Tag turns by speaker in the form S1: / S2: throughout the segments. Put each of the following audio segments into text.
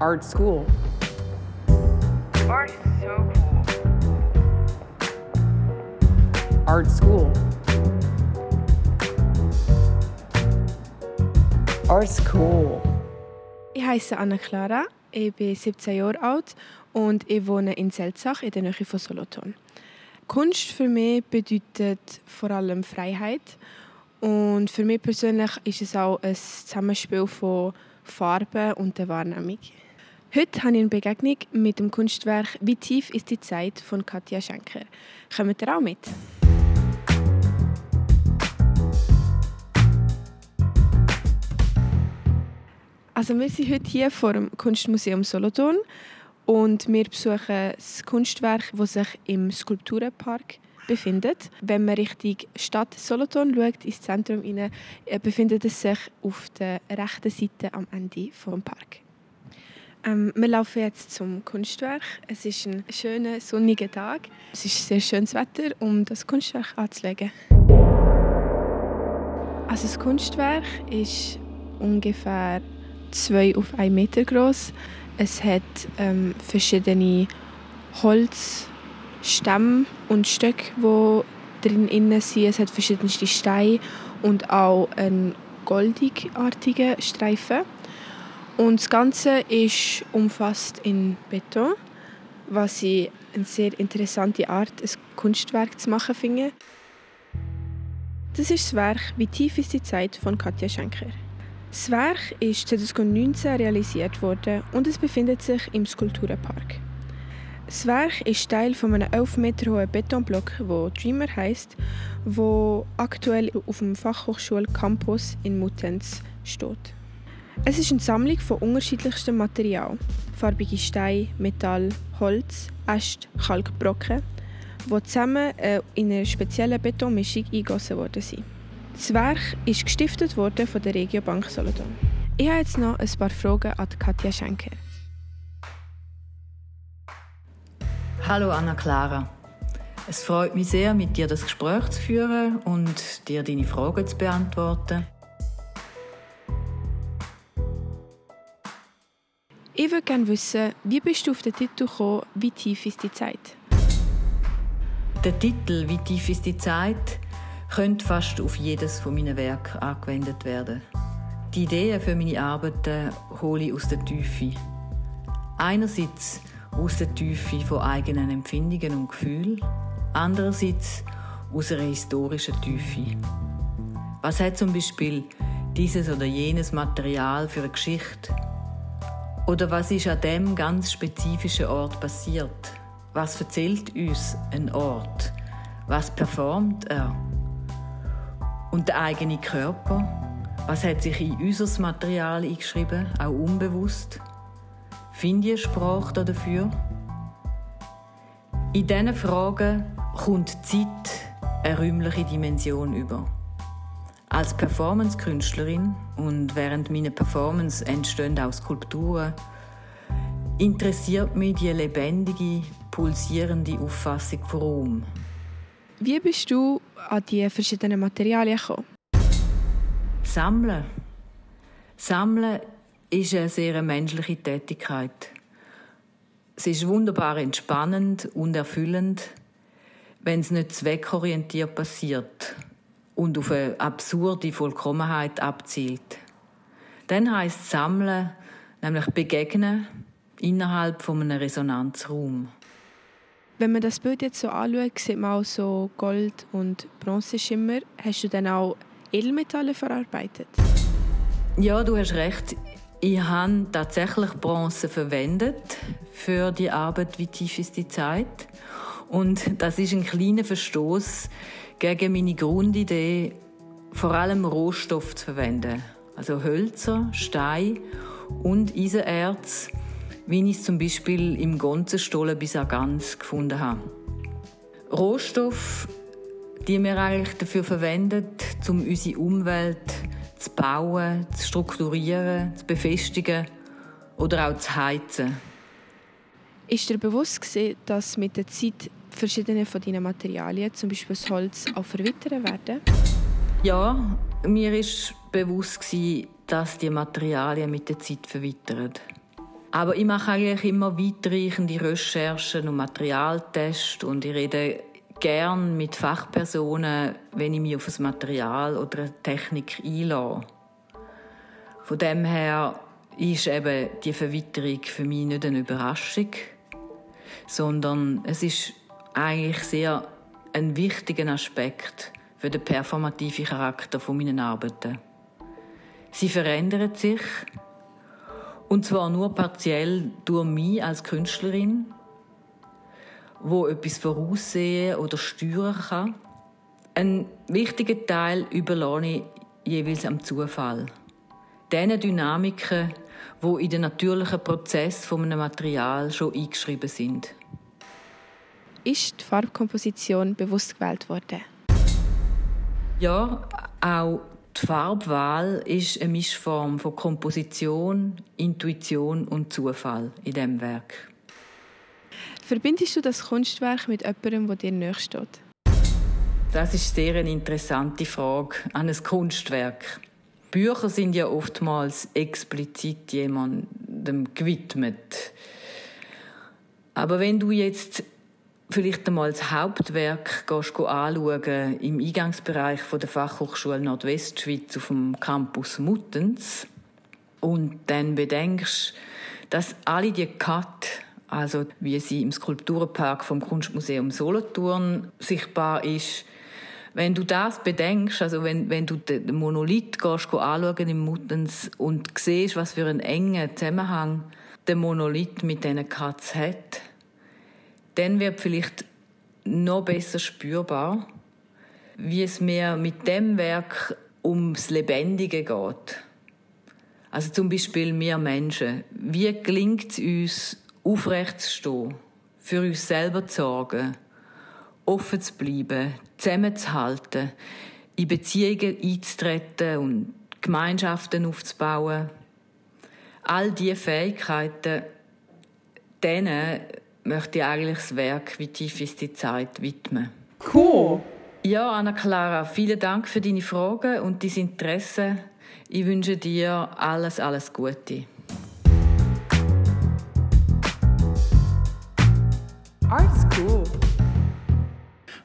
S1: Art school.
S2: Art is so cool.
S1: Art school. Art school.
S3: Ich heiße Anna Clara, ich bin 17 Jahre alt und ich wohne in Selzach in der Nähe von Solothurn. Kunst für mich bedeutet vor allem Freiheit und für mich persönlich ist es auch ein Zusammenspiel von Farben und der Wahrnehmung. Heute habe ich eine Begegnung mit dem Kunstwerk «Wie tief ist die Zeit» von Katja Schenker. Kommt ihr auch mit? Also wir sind heute hier vor dem Kunstmuseum Solothurn und wir besuchen das Kunstwerk, das sich im Skulpturenpark befindet. Wenn man Richtung Stadt Solothurn schaut, ins Zentrum hinein, befindet es sich auf der rechten Seite am Ende des Park. Ähm, wir laufen jetzt zum Kunstwerk. Es ist ein schöner, sonniger Tag. Es ist sehr schönes Wetter, um das Kunstwerk anzulegen. Also das Kunstwerk ist ungefähr zwei auf einen Meter groß. Es hat ähm, verschiedene Holzstämme und Stöcke, die drin innen sind. Es hat verschiedenste Steine und auch einen goldigartigen Streifen. Und das Ganze ist umfasst in Beton, was ich eine sehr interessante Art, ein Kunstwerk zu machen finde. Das ist das Werk «Wie tief ist die Zeit» von Katja Schenker. Das Werk ist 2019 realisiert worden und es befindet sich im Skulpturenpark. Das Werk ist Teil von einem 11 Meter hohen Betonblock, wo Dreamer heißt, wo aktuell auf dem Fachhochschul Campus in Muttenz steht. Es ist eine Sammlung von unterschiedlichstem Material. Farbige Steine, Metall, Holz, Äste, Kalkbrocken, die zusammen äh, in einer speziellen Betonmischung eingegossen worden sind. Das Werk ist gestiftet worden von der Regiobank Solothurn. Ich habe jetzt noch ein paar Fragen an Katja Schenker.
S4: Hallo Anna Clara. Es freut mich sehr, mit dir das Gespräch zu führen und dir deine Fragen zu beantworten.
S3: Ich würde gerne wissen, wie bist du auf den Titel gekommen, «Wie tief ist die Zeit?»
S4: Der Titel «Wie tief ist die Zeit» könnte fast auf jedes von meinen Werken angewendet werden. Die Ideen für meine Arbeiten hole ich aus der Tiefe. Einerseits aus der Tiefe von eigenen Empfindungen und Gefühlen, andererseits aus einer historischen Tiefe. Was hat zum Beispiel dieses oder jenes Material für eine Geschichte? Oder was ist an dem ganz spezifischen Ort passiert? Was erzählt uns ein Ort? Was performt er? Und der eigene Körper? Was hat sich in unser Material eingeschrieben, auch unbewusst? Finde ich eine Sprache dafür? In diesen Fragen kommt die Zeit eine räumliche Dimension über. Als Performance-Künstlerin und während meiner Performance entstehen auch Skulpturen, interessiert mich die lebendige, pulsierende Auffassung von Raum.
S3: Wie bist du an die verschiedenen Materialien gekommen?
S4: Sammeln. Sammeln ist eine sehr menschliche Tätigkeit. Es ist wunderbar entspannend und erfüllend, wenn es nicht zweckorientiert passiert und auf eine absurde Vollkommenheit abzielt. Dann heißt Sammeln nämlich begegnen innerhalb von einem Resonanzraum.
S3: Wenn man das Bild jetzt so anschaut, sieht man auch so Gold- und Bronzeschimmer. Hast du dann auch Edelmetalle verarbeitet?
S4: Ja, du hast recht. Ich habe tatsächlich Bronze verwendet für die Arbeit «Wie tief ist die Zeit?» Und das ist ein kleiner Verstoß gegen meine Grundidee, vor allem Rohstoff zu verwenden. Also Hölzer, Stein und Eisenerz, wie ich es zum Beispiel im Gonzenstollen bis ganz gefunden habe. Rohstoff, die wir eigentlich dafür verwenden, um unsere Umwelt zu bauen, zu strukturieren, zu befestigen oder auch zu heizen.
S3: Ist dir bewusst gewesen, dass mit der Zeit verschiedene von deinen Materialien, zum Beispiel das Holz, auch verwittern werden?
S4: Ja, mir ist bewusst dass die Materialien mit der Zeit verwittern. Aber ich mache eigentlich immer weitreichende Recherchen und Materialtests und ich rede gern mit Fachpersonen, wenn ich mich auf ein Material oder eine Technik einlasse. Von dem her ist eben die Verwitterung für mich nicht eine Überraschung, sondern es ist eigentlich sehr ein wichtiger Aspekt für den performativen Charakter von meinen Arbeiten. Sie verändern sich und zwar nur partiell durch mich als Künstlerin, wo etwas voraussehen oder steuern kann. Ein wichtiger Teil überlasse ich jeweils am Zufall. Diese Dynamiken, wo in den natürlichen Prozess von einem Material schon eingeschrieben sind.
S3: Ist die Farbkomposition bewusst gewählt worden?
S4: Ja, auch die Farbwahl ist eine Mischform von Komposition, Intuition und Zufall in diesem Werk.
S3: Verbindest du das Kunstwerk mit jemandem, der dir näher steht?
S4: Das ist sehr eine interessante Frage an ein Kunstwerk. Bücher sind ja oftmals explizit jemandem gewidmet. Aber wenn du jetzt vielleicht einmal das Hauptwerk gehst, anschauen im Eingangsbereich der Fachhochschule Nordwestschweiz auf dem Campus Muttens. Und dann bedenkst, dass alle die Cut, also wie sie im Skulpturenpark vom Kunstmuseum Solothurn sichtbar ist, wenn du das bedenkst, also wenn, wenn du den Monolith gehst, anschauen im Muttens und siehst, was für einen engen Zusammenhang der Monolith mit diesen Cuts hat, dann wird vielleicht noch besser spürbar, wie es mir mit dem Werk ums Lebendige geht. Also zum Beispiel wir Menschen. Wie gelingt es uns, aufrecht zu stehen, für uns selber zu sorgen, offen zu bleiben, zusammenzuhalten, in Beziehungen einzutreten und Gemeinschaften aufzubauen? All diese Fähigkeiten, denen möchte ich eigentlich das Werk «Wie tief ist die Zeit» widmen.
S1: Cool.
S4: Ja, Anna-Clara, vielen Dank für deine Fragen und dein Interesse. Ich wünsche dir alles, alles Gute.
S1: Art School.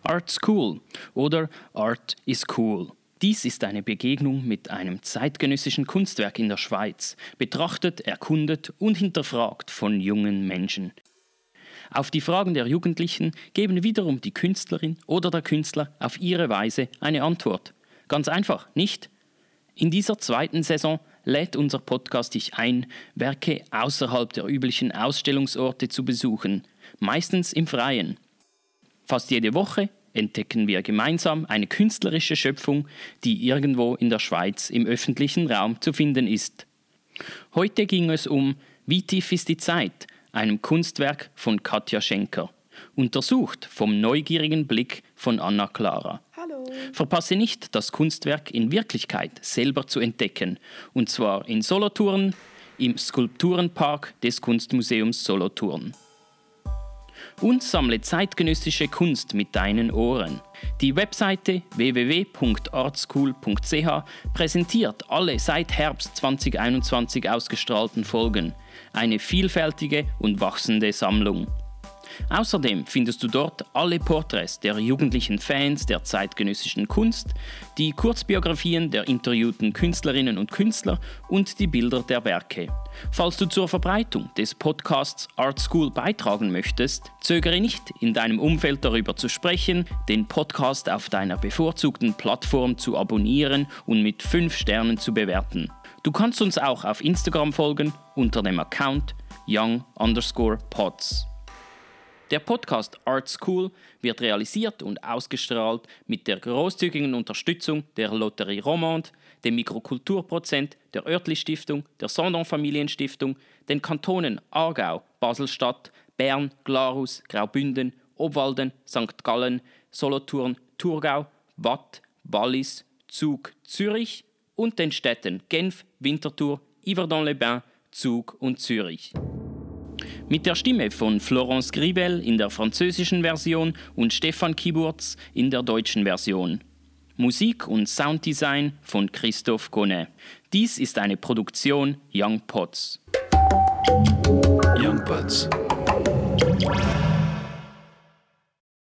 S2: Art School oder Art is Cool. Dies ist eine Begegnung mit einem zeitgenössischen Kunstwerk in der Schweiz, betrachtet, erkundet und hinterfragt von jungen Menschen. Auf die Fragen der Jugendlichen geben wiederum die Künstlerin oder der Künstler auf ihre Weise eine Antwort. Ganz einfach, nicht? In dieser zweiten Saison lädt unser Podcast dich ein, Werke außerhalb der üblichen Ausstellungsorte zu besuchen, meistens im Freien. Fast jede Woche entdecken wir gemeinsam eine künstlerische Schöpfung, die irgendwo in der Schweiz im öffentlichen Raum zu finden ist. Heute ging es um Wie tief ist die Zeit? Einem Kunstwerk von Katja Schenker. Untersucht vom neugierigen Blick von Anna Clara.
S3: Hallo.
S2: Verpasse nicht, das Kunstwerk in Wirklichkeit selber zu entdecken. Und zwar in Solothurn, im Skulpturenpark des Kunstmuseums Solothurn. Und sammle zeitgenössische Kunst mit deinen Ohren. Die Webseite www.artschool.ch präsentiert alle seit Herbst 2021 ausgestrahlten Folgen. Eine vielfältige und wachsende Sammlung. Außerdem findest du dort alle Porträts der jugendlichen Fans der zeitgenössischen Kunst, die Kurzbiografien der interviewten Künstlerinnen und Künstler und die Bilder der Werke. Falls du zur Verbreitung des Podcasts Art School beitragen möchtest, zögere nicht, in deinem Umfeld darüber zu sprechen, den Podcast auf deiner bevorzugten Plattform zu abonnieren und mit 5 Sternen zu bewerten. Du kannst uns auch auf Instagram folgen unter dem Account young underscore pods. Der Podcast Art School wird realisiert und ausgestrahlt mit der großzügigen Unterstützung der Lotterie Romande, dem Mikrokulturprozent, der Örtli Stiftung, der Sondern Familienstiftung, den Kantonen Aargau, Baselstadt, Bern, Glarus, Graubünden, Obwalden, St. Gallen, Solothurn, Thurgau, Watt, Wallis, Zug, Zürich und den Städten Genf, Winterthur, Yverdon-les-Bains, Zug und Zürich. Mit der Stimme von Florence Grivel in der französischen Version und Stefan Kiburz in der deutschen Version. Musik und Sounddesign von Christoph Gonnet. Dies ist eine Produktion Young Pots.
S5: Young Pots.